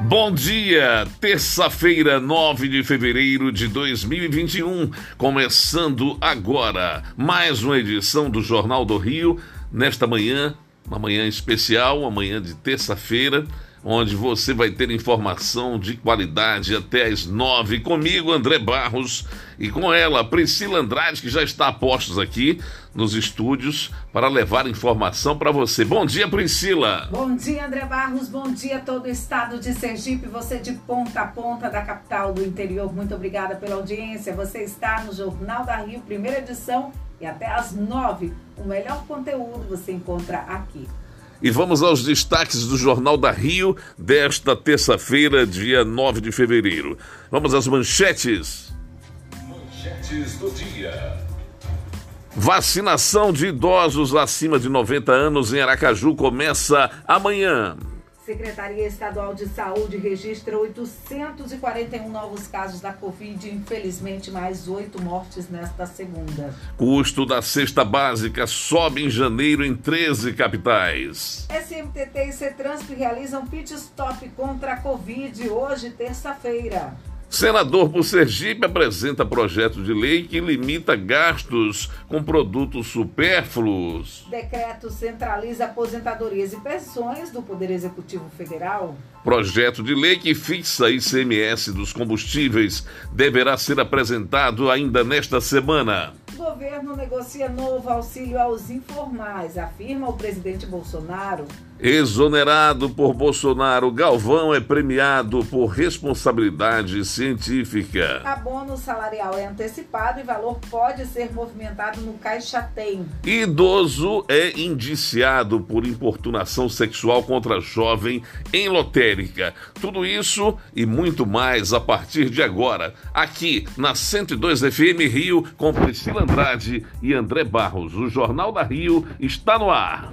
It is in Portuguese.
Bom dia, terça-feira, 9 de fevereiro de 2021, começando agora mais uma edição do Jornal do Rio, nesta manhã, uma manhã especial, uma manhã de terça-feira onde você vai ter informação de qualidade até às nove, comigo, André Barros, e com ela, Priscila Andrade, que já está a postos aqui nos estúdios para levar informação para você. Bom dia, Priscila! Bom dia, André Barros, bom dia todo o estado de Sergipe, você de ponta a ponta da capital do interior, muito obrigada pela audiência. Você está no Jornal da Rio, primeira edição, e até às nove, o melhor conteúdo você encontra aqui. E vamos aos destaques do Jornal da Rio desta terça-feira, dia 9 de fevereiro. Vamos às manchetes. Manchetes do dia. Vacinação de idosos acima de 90 anos em Aracaju começa amanhã. Secretaria Estadual de Saúde registra 841 novos casos da Covid, infelizmente mais oito mortes nesta segunda. Custo da cesta básica sobe em janeiro em 13 capitais. SMTT e CETRANSP realizam pit stop contra a Covid hoje, terça-feira. Senador por Sergipe apresenta projeto de lei que limita gastos com produtos supérfluos. Decreto centraliza aposentadorias e pensões do Poder Executivo Federal. Projeto de lei que fixa ICMS dos combustíveis deverá ser apresentado ainda nesta semana. Governo negocia novo auxílio aos informais, afirma o presidente Bolsonaro. Exonerado por Bolsonaro, Galvão é premiado por responsabilidade científica. Abono salarial é antecipado e valor pode ser movimentado no Caixa Tem. Idoso é indiciado por importunação sexual contra jovem em lotérica. Tudo isso e muito mais a partir de agora, aqui na 102 FM Rio, com Priscila Andrade e André Barros. O Jornal da Rio está no ar.